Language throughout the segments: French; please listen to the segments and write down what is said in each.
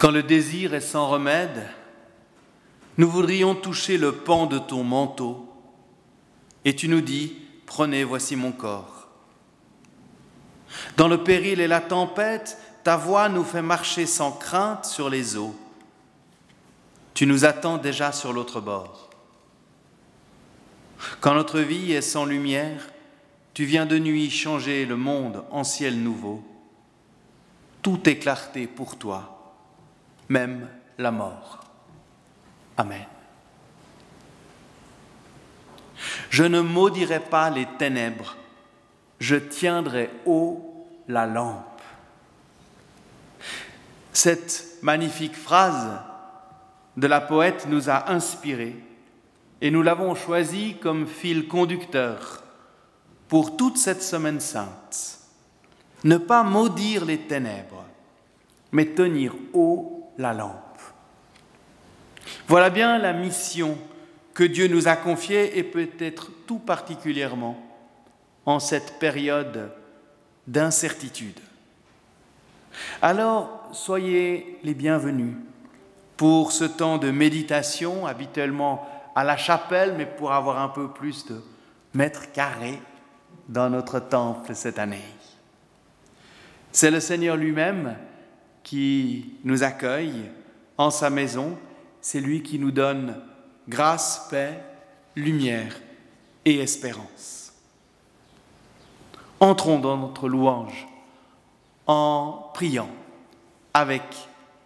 Quand le désir est sans remède, nous voudrions toucher le pan de ton manteau, et tu nous dis, prenez, voici mon corps. Dans le péril et la tempête, ta voix nous fait marcher sans crainte sur les eaux. Tu nous attends déjà sur l'autre bord. Quand notre vie est sans lumière, tu viens de nuit changer le monde en ciel nouveau. Tout est clarté pour toi, même la mort. Amen. Je ne maudirai pas les ténèbres, je tiendrai haut la lampe. Cette magnifique phrase de la poète nous a inspirés et nous l'avons choisie comme fil conducteur pour toute cette semaine sainte. Ne pas maudire les ténèbres, mais tenir haut la lampe. Voilà bien la mission que Dieu nous a confiée et peut-être tout particulièrement en cette période d'incertitude. Alors, soyez les bienvenus pour ce temps de méditation, habituellement à la chapelle, mais pour avoir un peu plus de mètres carrés dans notre temple cette année. C'est le Seigneur lui-même qui nous accueille en sa maison, c'est lui qui nous donne grâce, paix, lumière et espérance. Entrons dans notre louange en priant avec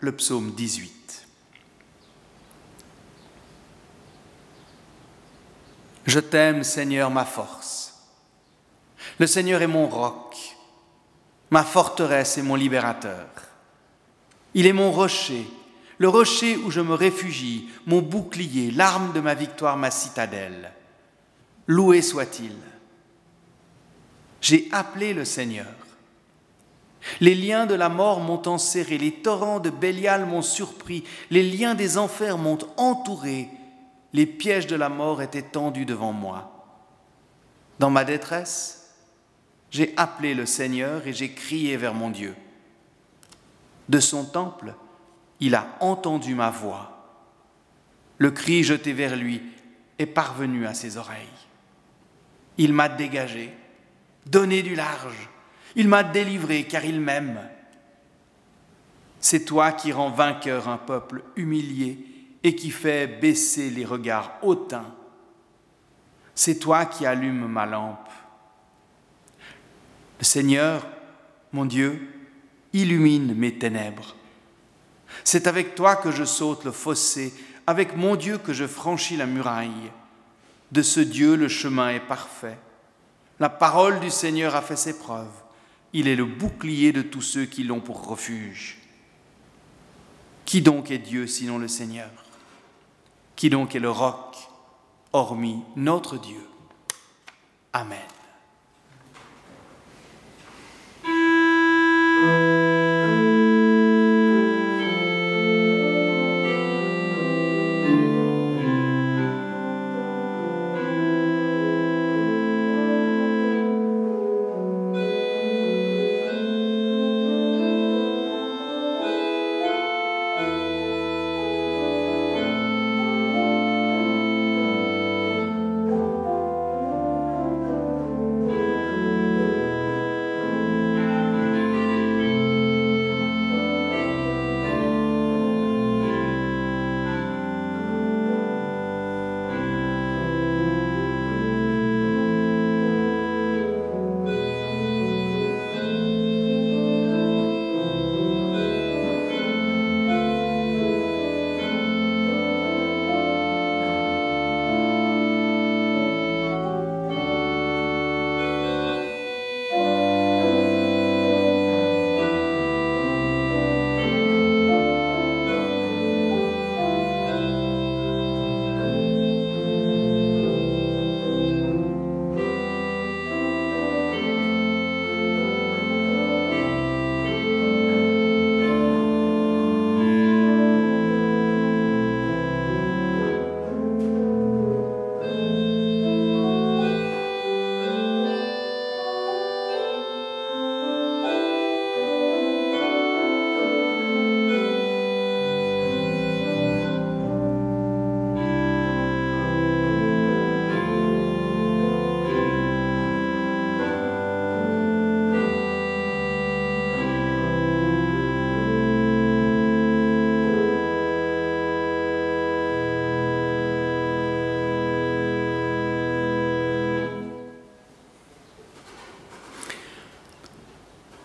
le psaume 18. Je t'aime Seigneur ma force. Le Seigneur est mon roc, ma forteresse et mon libérateur. Il est mon rocher, le rocher où je me réfugie, mon bouclier, l'arme de ma victoire, ma citadelle. Loué soit-il. J'ai appelé le Seigneur. Les liens de la mort m'ont enserré, les torrents de Bélial m'ont surpris, les liens des enfers m'ont entouré, les pièges de la mort étaient tendus devant moi. Dans ma détresse, j'ai appelé le Seigneur et j'ai crié vers mon Dieu. De son temple, il a entendu ma voix. Le cri jeté vers lui est parvenu à ses oreilles. Il m'a dégagé, donné du large il m'a délivré car il m'aime. C'est toi qui rends vainqueur un peuple humilié et qui fais baisser les regards hautains. C'est toi qui allumes ma lampe. Le Seigneur, mon Dieu, illumine mes ténèbres. C'est avec toi que je saute le fossé, avec mon Dieu que je franchis la muraille. De ce Dieu le chemin est parfait. La parole du Seigneur a fait ses preuves. Il est le bouclier de tous ceux qui l'ont pour refuge. Qui donc est Dieu sinon le Seigneur? Qui donc est le roc, hormis notre Dieu? Amen.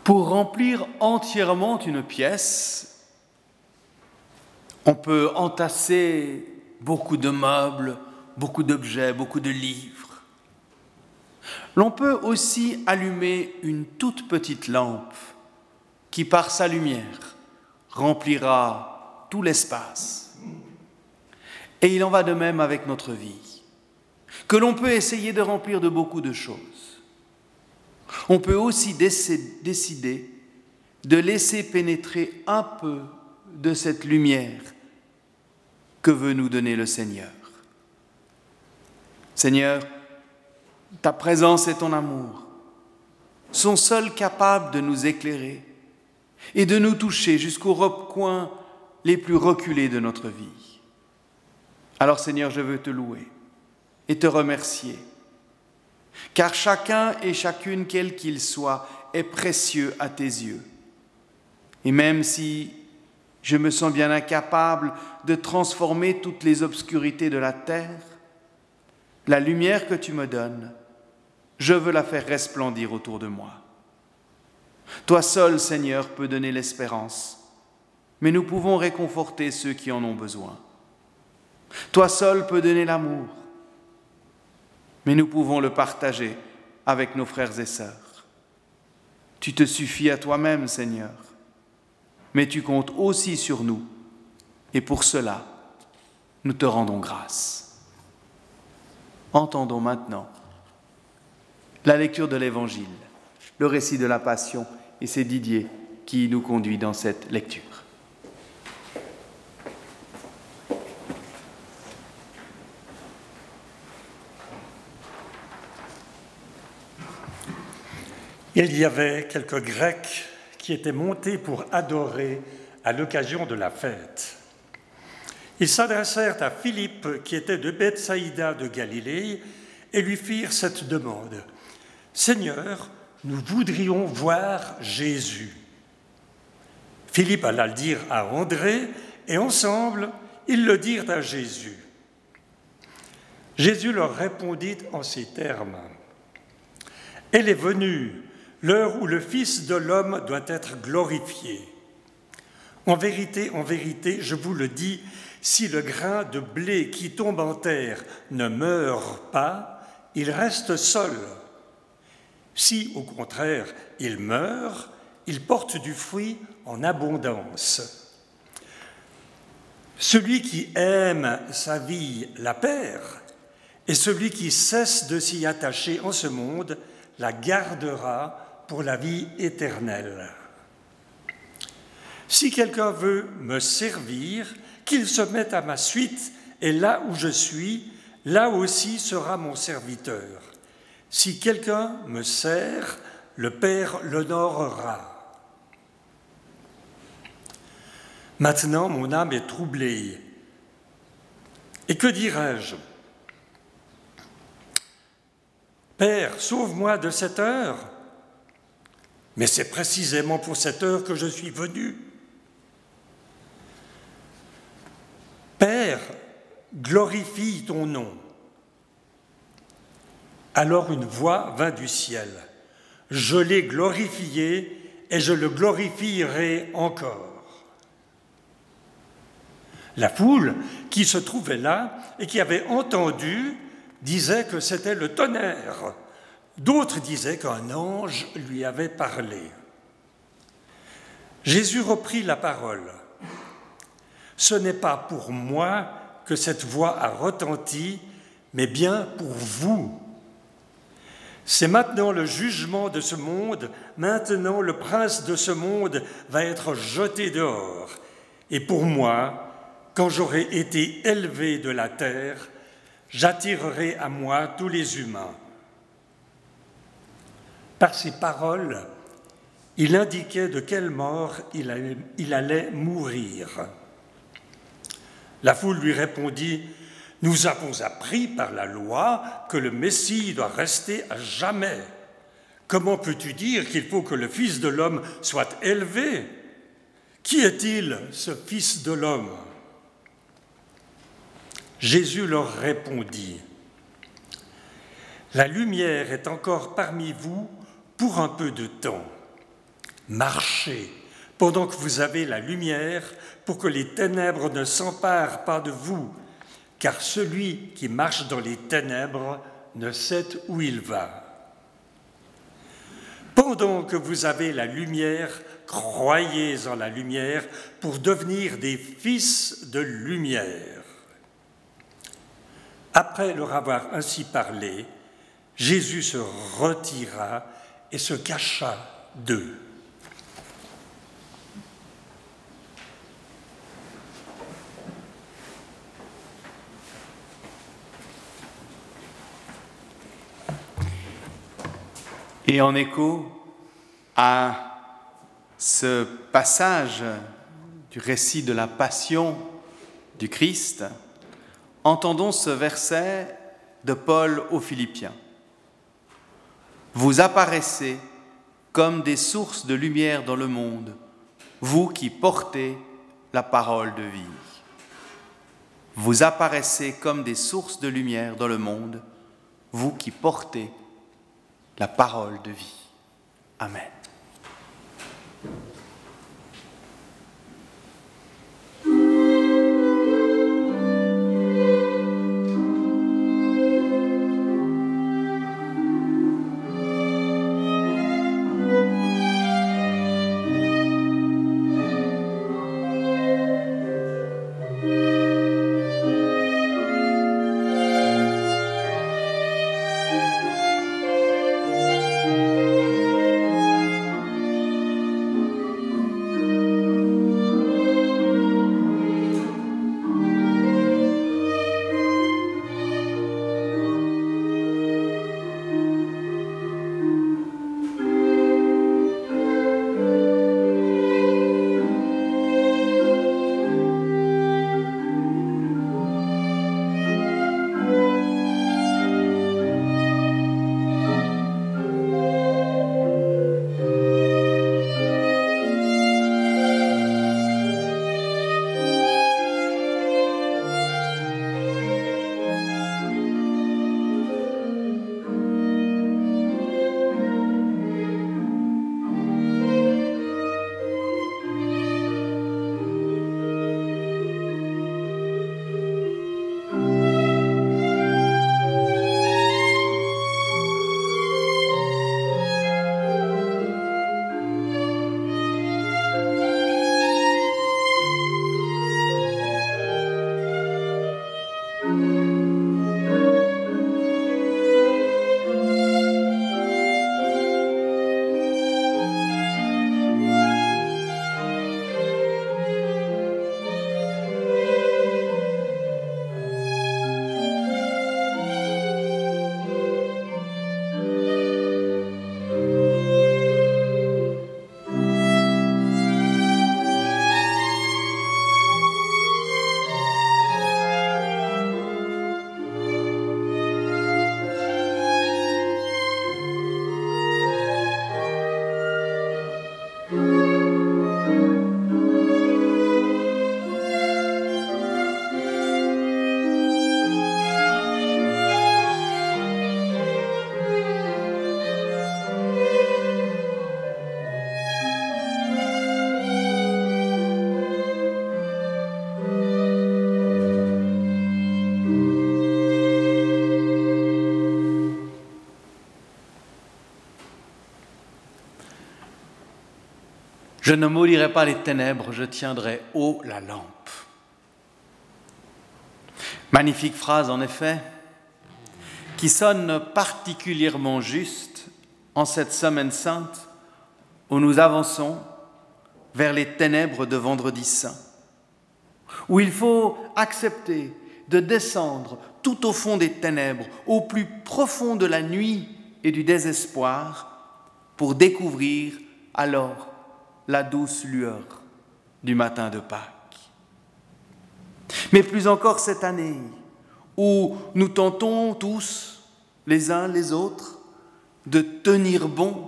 Pour remplir entièrement une pièce, on peut entasser beaucoup de meubles, beaucoup d'objets, beaucoup de livres. L'on peut aussi allumer une toute petite lampe qui, par sa lumière, remplira tout l'espace. Et il en va de même avec notre vie, que l'on peut essayer de remplir de beaucoup de choses. On peut aussi décider de laisser pénétrer un peu de cette lumière que veut nous donner le Seigneur. Seigneur, ta présence et ton amour sont seuls capables de nous éclairer et de nous toucher jusqu'aux recoins les plus reculés de notre vie. Alors Seigneur, je veux te louer et te remercier, car chacun et chacune, quel qu'il soit, est précieux à tes yeux. Et même si je me sens bien incapable de transformer toutes les obscurités de la terre, la lumière que tu me donnes, je veux la faire resplendir autour de moi. Toi seul, Seigneur, peux donner l'espérance, mais nous pouvons réconforter ceux qui en ont besoin. Toi seul peux donner l'amour, mais nous pouvons le partager avec nos frères et sœurs. Tu te suffis à toi-même, Seigneur, mais tu comptes aussi sur nous, et pour cela, nous te rendons grâce. Entendons maintenant la lecture de l'Évangile, le récit de la Passion et c'est Didier qui nous conduit dans cette lecture. Il y avait quelques Grecs qui étaient montés pour adorer à l'occasion de la fête. Ils s'adressèrent à Philippe, qui était de Bethsaïda de Galilée, et lui firent cette demande. Seigneur, nous voudrions voir Jésus. Philippe alla le dire à André, et ensemble, ils le dirent à Jésus. Jésus leur répondit en ces termes. Elle est venue l'heure où le Fils de l'homme doit être glorifié. En vérité, en vérité, je vous le dis, si le grain de blé qui tombe en terre ne meurt pas, il reste seul si, au contraire, il meurt, il porte du fruit en abondance. Celui qui aime sa vie la perd, et celui qui cesse de s'y attacher en ce monde la gardera pour la vie éternelle. Si quelqu'un veut me servir, qu'il se mette à ma suite, et là où je suis, là aussi sera mon serviteur. Si quelqu'un me sert, le Père l'honorera. Maintenant, mon âme est troublée. Et que dirais-je? Père, sauve-moi de cette heure. Mais c'est précisément pour cette heure que je suis venu. Père, glorifie ton nom. Alors une voix vint du ciel. Je l'ai glorifié et je le glorifierai encore. La foule qui se trouvait là et qui avait entendu disait que c'était le tonnerre. D'autres disaient qu'un ange lui avait parlé. Jésus reprit la parole. Ce n'est pas pour moi que cette voix a retenti, mais bien pour vous c'est maintenant le jugement de ce monde, maintenant le prince de ce monde va être jeté dehors. Et pour moi, quand j'aurai été élevé de la terre, j'attirerai à moi tous les humains. Par ces paroles, il indiquait de quelle mort il allait mourir. La foule lui répondit, nous avons appris par la loi que le Messie doit rester à jamais. Comment peux-tu dire qu'il faut que le Fils de l'homme soit élevé? Qui est-il, ce Fils de l'homme Jésus leur répondit, La lumière est encore parmi vous pour un peu de temps. marchez pendant que vous avez la lumière pour que les ténèbres ne s'emparent pas de vous, car celui qui marche dans les ténèbres ne sait où il va. Pendant que vous avez la lumière, croyez en la lumière pour devenir des fils de lumière. Après leur avoir ainsi parlé, Jésus se retira et se cacha d'eux. Et en écho à ce passage du récit de la passion du Christ, entendons ce verset de Paul aux Philippiens. Vous apparaissez comme des sources de lumière dans le monde, vous qui portez la parole de vie. Vous apparaissez comme des sources de lumière dans le monde, vous qui portez la parole de vie. Amen. Je ne maulirai pas les ténèbres, je tiendrai haut la lampe. Magnifique phrase en effet, qui sonne particulièrement juste en cette semaine sainte où nous avançons vers les ténèbres de vendredi saint, où il faut accepter de descendre tout au fond des ténèbres, au plus profond de la nuit et du désespoir, pour découvrir alors la douce lueur du matin de Pâques. Mais plus encore cette année, où nous tentons tous, les uns les autres, de tenir bon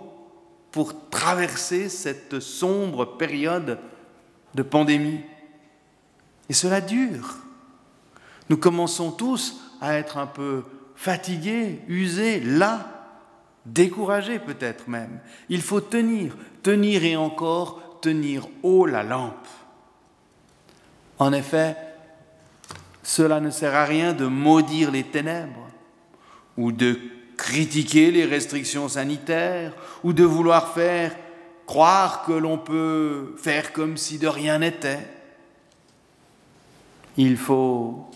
pour traverser cette sombre période de pandémie. Et cela dure. Nous commençons tous à être un peu fatigués, usés, là, découragé peut-être même. Il faut tenir, tenir et encore tenir haut la lampe. En effet, cela ne sert à rien de maudire les ténèbres ou de critiquer les restrictions sanitaires ou de vouloir faire croire que l'on peut faire comme si de rien n'était. Il faut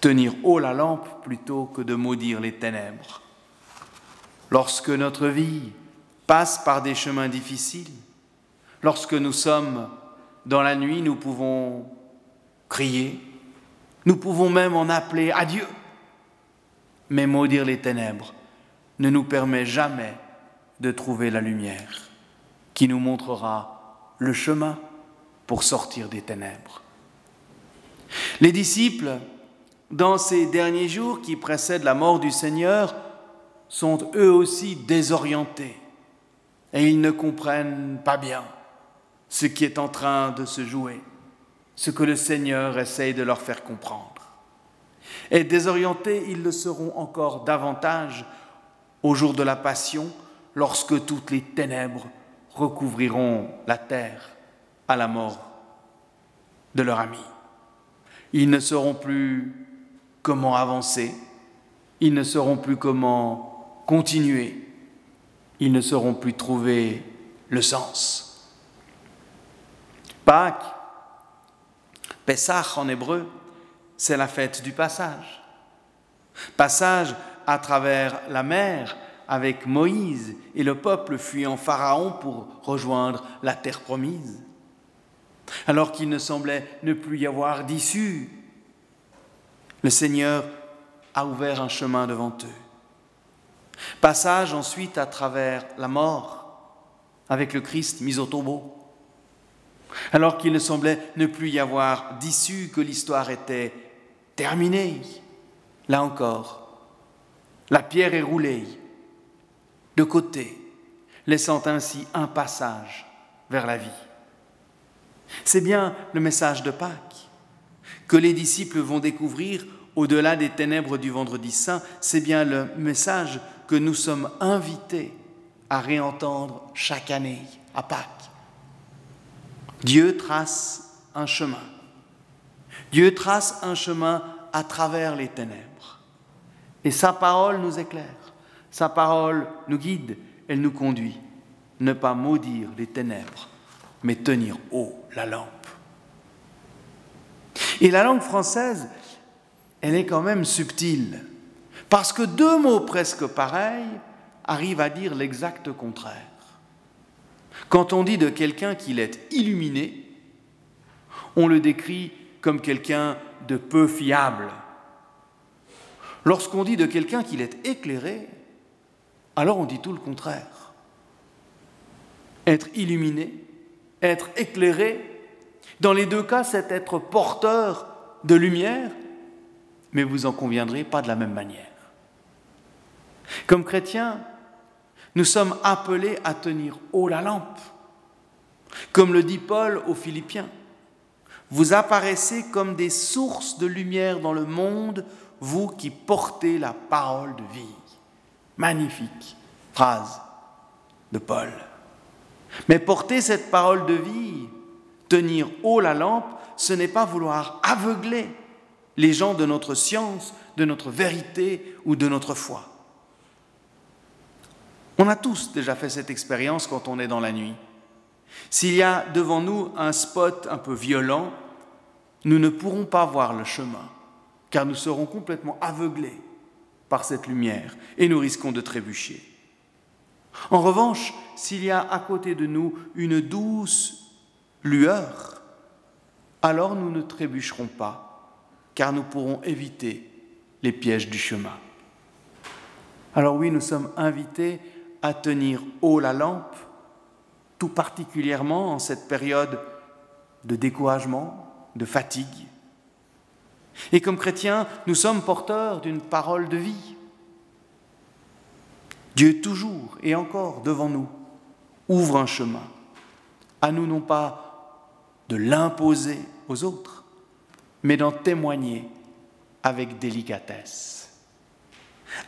tenir haut la lampe plutôt que de maudire les ténèbres. Lorsque notre vie passe par des chemins difficiles, lorsque nous sommes dans la nuit, nous pouvons crier, nous pouvons même en appeler à Dieu. Mais maudire les ténèbres ne nous permet jamais de trouver la lumière qui nous montrera le chemin pour sortir des ténèbres. Les disciples dans ces derniers jours qui précèdent la mort du Seigneur, sont eux aussi désorientés et ils ne comprennent pas bien ce qui est en train de se jouer, ce que le Seigneur essaye de leur faire comprendre. Et désorientés, ils le seront encore davantage au jour de la Passion, lorsque toutes les ténèbres recouvriront la terre à la mort de leur ami. Ils ne seront plus comment avancer, ils ne sauront plus comment continuer, ils ne sauront plus trouver le sens. Pâques, Pessah en hébreu, c'est la fête du passage. Passage à travers la mer avec Moïse et le peuple fuyant Pharaon pour rejoindre la terre promise. Alors qu'il ne semblait ne plus y avoir d'issue le Seigneur a ouvert un chemin devant eux. Passage ensuite à travers la mort avec le Christ mis au tombeau. Alors qu'il ne semblait ne plus y avoir d'issue, que l'histoire était terminée, là encore, la pierre est roulée de côté, laissant ainsi un passage vers la vie. C'est bien le message de Pâques que les disciples vont découvrir au-delà des ténèbres du vendredi saint, c'est bien le message que nous sommes invités à réentendre chaque année à Pâques. Dieu trace un chemin. Dieu trace un chemin à travers les ténèbres. Et sa parole nous éclaire, sa parole nous guide, elle nous conduit. Ne pas maudire les ténèbres, mais tenir haut la lampe. Et la langue française, elle est quand même subtile, parce que deux mots presque pareils arrivent à dire l'exact contraire. Quand on dit de quelqu'un qu'il est illuminé, on le décrit comme quelqu'un de peu fiable. Lorsqu'on dit de quelqu'un qu'il est éclairé, alors on dit tout le contraire. Être illuminé, être éclairé, dans les deux cas, c'est être porteur de lumière, mais vous en conviendrez pas de la même manière. Comme chrétiens, nous sommes appelés à tenir haut la lampe. Comme le dit Paul aux Philippiens, vous apparaissez comme des sources de lumière dans le monde, vous qui portez la parole de vie. Magnifique phrase de Paul. Mais porter cette parole de vie, Tenir haut la lampe, ce n'est pas vouloir aveugler les gens de notre science, de notre vérité ou de notre foi. On a tous déjà fait cette expérience quand on est dans la nuit. S'il y a devant nous un spot un peu violent, nous ne pourrons pas voir le chemin, car nous serons complètement aveuglés par cette lumière et nous risquons de trébucher. En revanche, s'il y a à côté de nous une douce lueur, alors nous ne trébucherons pas, car nous pourrons éviter les pièges du chemin. Alors oui, nous sommes invités à tenir haut la lampe, tout particulièrement en cette période de découragement, de fatigue. Et comme chrétiens, nous sommes porteurs d'une parole de vie. Dieu toujours et encore devant nous ouvre un chemin. À nous non pas de l'imposer aux autres, mais d'en témoigner avec délicatesse.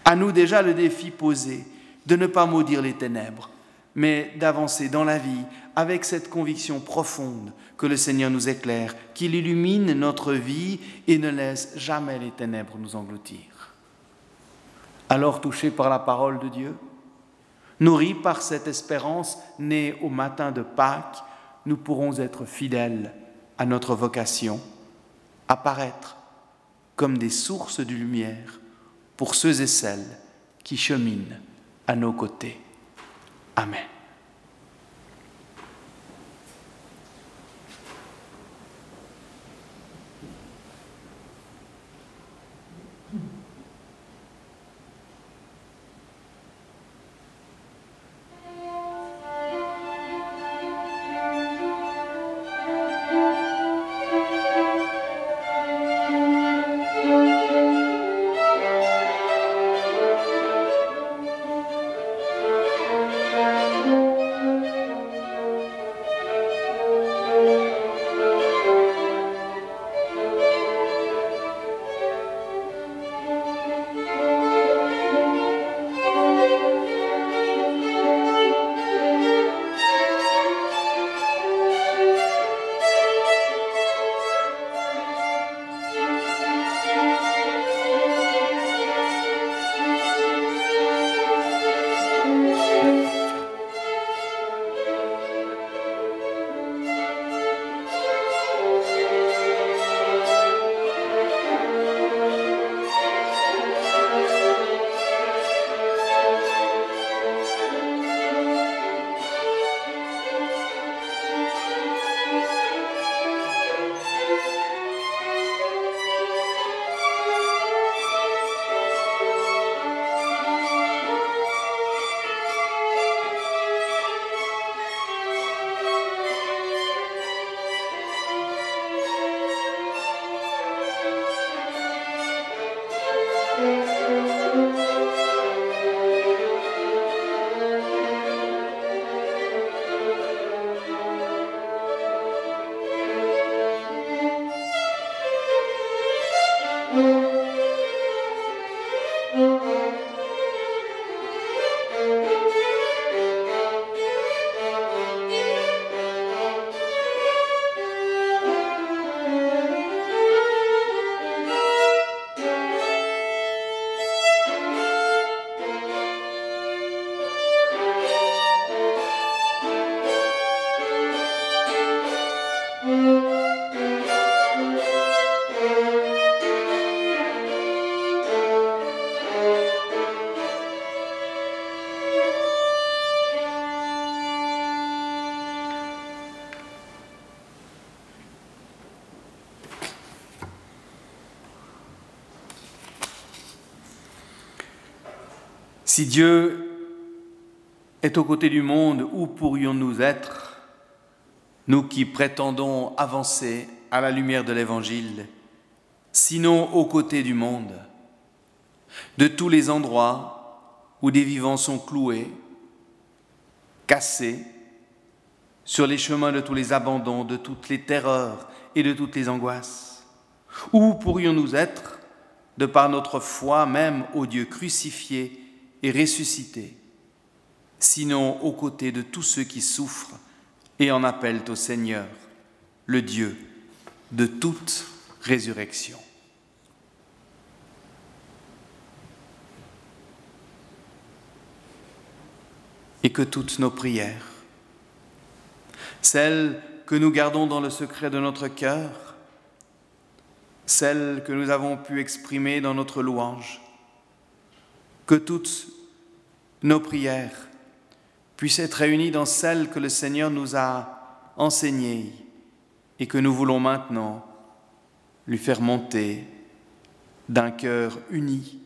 À nous déjà le défi posé, de ne pas maudire les ténèbres, mais d'avancer dans la vie avec cette conviction profonde que le Seigneur nous éclaire, qu'il illumine notre vie et ne laisse jamais les ténèbres nous engloutir. Alors touchés par la parole de Dieu, nourris par cette espérance née au matin de Pâques, nous pourrons être fidèles à notre vocation, apparaître comme des sources de lumière pour ceux et celles qui cheminent à nos côtés. Amen. Si Dieu est aux côtés du monde, où pourrions-nous être, nous qui prétendons avancer à la lumière de l'Évangile, sinon aux côtés du monde, de tous les endroits où des vivants sont cloués, cassés, sur les chemins de tous les abandons, de toutes les terreurs et de toutes les angoisses Où pourrions-nous être, de par notre foi même au Dieu crucifié et ressuscité, sinon aux côtés de tous ceux qui souffrent et en appellent au Seigneur, le Dieu de toute résurrection. Et que toutes nos prières, celles que nous gardons dans le secret de notre cœur, celles que nous avons pu exprimer dans notre louange, que toutes nos prières puissent être réunies dans celles que le Seigneur nous a enseignées et que nous voulons maintenant lui faire monter d'un cœur uni,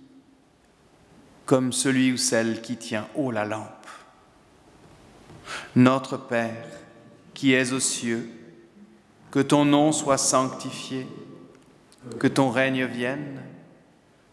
comme celui ou celle qui tient haut la lampe. Notre Père, qui es aux cieux, que ton nom soit sanctifié, que ton règne vienne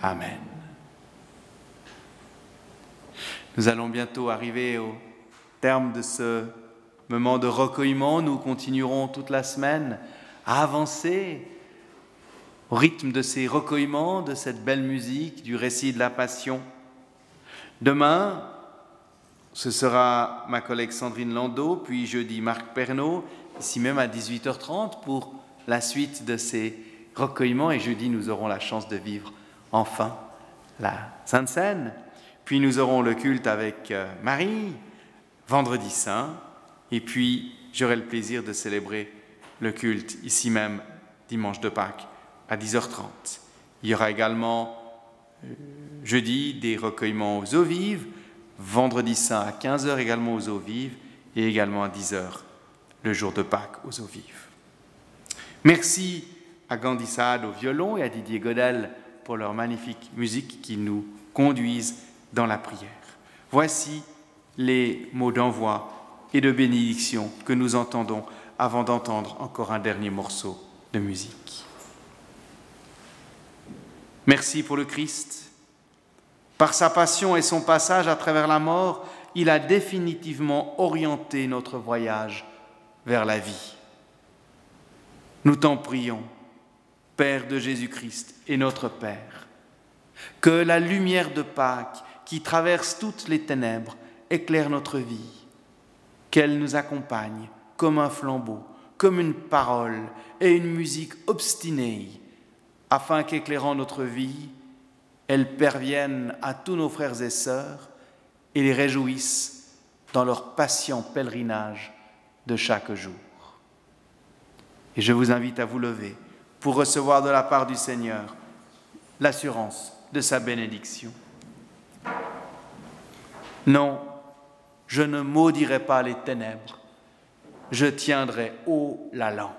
Amen. Nous allons bientôt arriver au terme de ce moment de recueillement. Nous continuerons toute la semaine à avancer au rythme de ces recueillements, de cette belle musique, du récit de la Passion. Demain, ce sera ma collègue Sandrine Landau, puis jeudi Marc Pernaud, ici même à 18h30 pour la suite de ces recueillements. Et jeudi, nous aurons la chance de vivre enfin la Sainte Seine. Puis nous aurons le culte avec euh, Marie, vendredi saint. Et puis j'aurai le plaisir de célébrer le culte ici même dimanche de Pâques à 10h30. Il y aura également euh, jeudi des recueillements aux eaux vives, vendredi saint à 15h également aux eaux vives et également à 10h le jour de Pâques aux eaux vives. Merci à Gandhi Saad au violon et à Didier Godel pour leur magnifique musique qui nous conduisent dans la prière. Voici les mots d'envoi et de bénédiction que nous entendons avant d'entendre encore un dernier morceau de musique. Merci pour le Christ. Par sa passion et son passage à travers la mort, il a définitivement orienté notre voyage vers la vie. Nous t'en prions, Père de Jésus-Christ et notre Père, que la lumière de Pâques qui traverse toutes les ténèbres éclaire notre vie, qu'elle nous accompagne comme un flambeau, comme une parole et une musique obstinée, afin qu'éclairant notre vie, elle pervienne à tous nos frères et sœurs et les réjouisse dans leur patient pèlerinage de chaque jour. Et je vous invite à vous lever pour recevoir de la part du Seigneur l'assurance de sa bénédiction. Non, je ne maudirai pas les ténèbres, je tiendrai haut la lampe.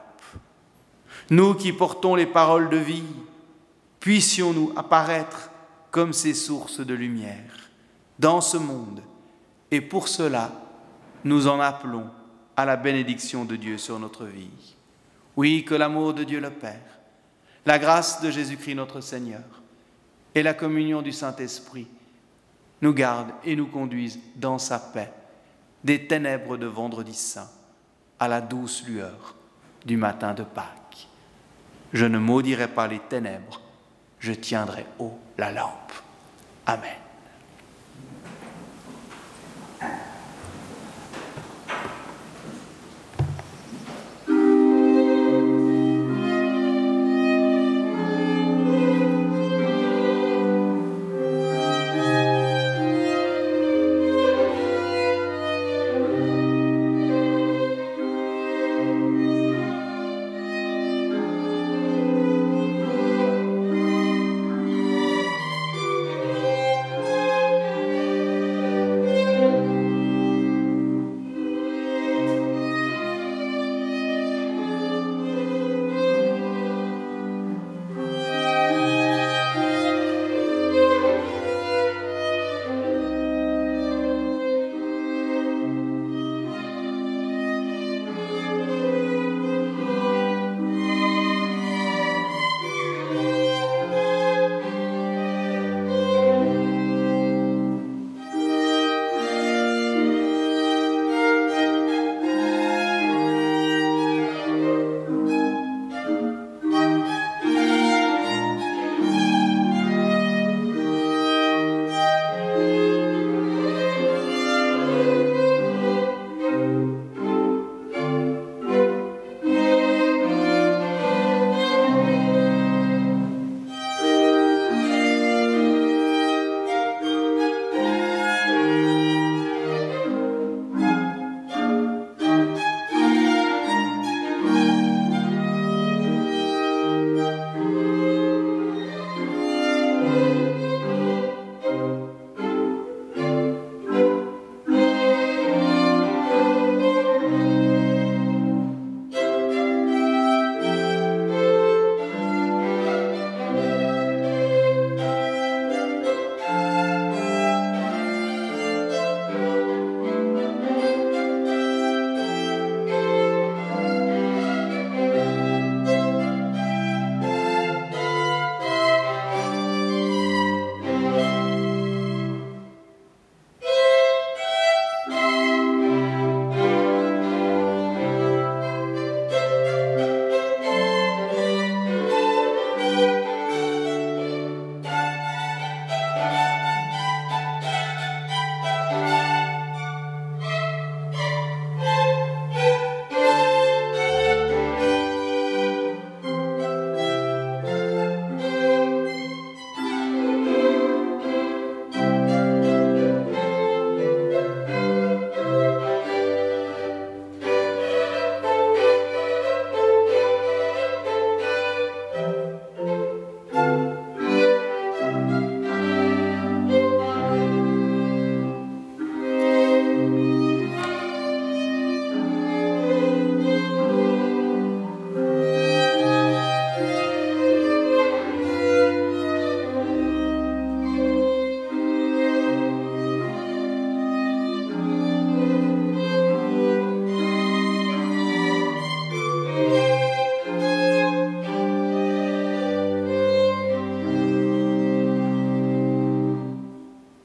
Nous qui portons les paroles de vie, puissions-nous apparaître comme ces sources de lumière dans ce monde, et pour cela, nous en appelons à la bénédiction de Dieu sur notre vie. Oui, que l'amour de Dieu le Père, la grâce de Jésus-Christ notre Seigneur et la communion du Saint-Esprit nous gardent et nous conduisent dans sa paix, des ténèbres de vendredi saint à la douce lueur du matin de Pâques. Je ne maudirai pas les ténèbres, je tiendrai haut la lampe. Amen.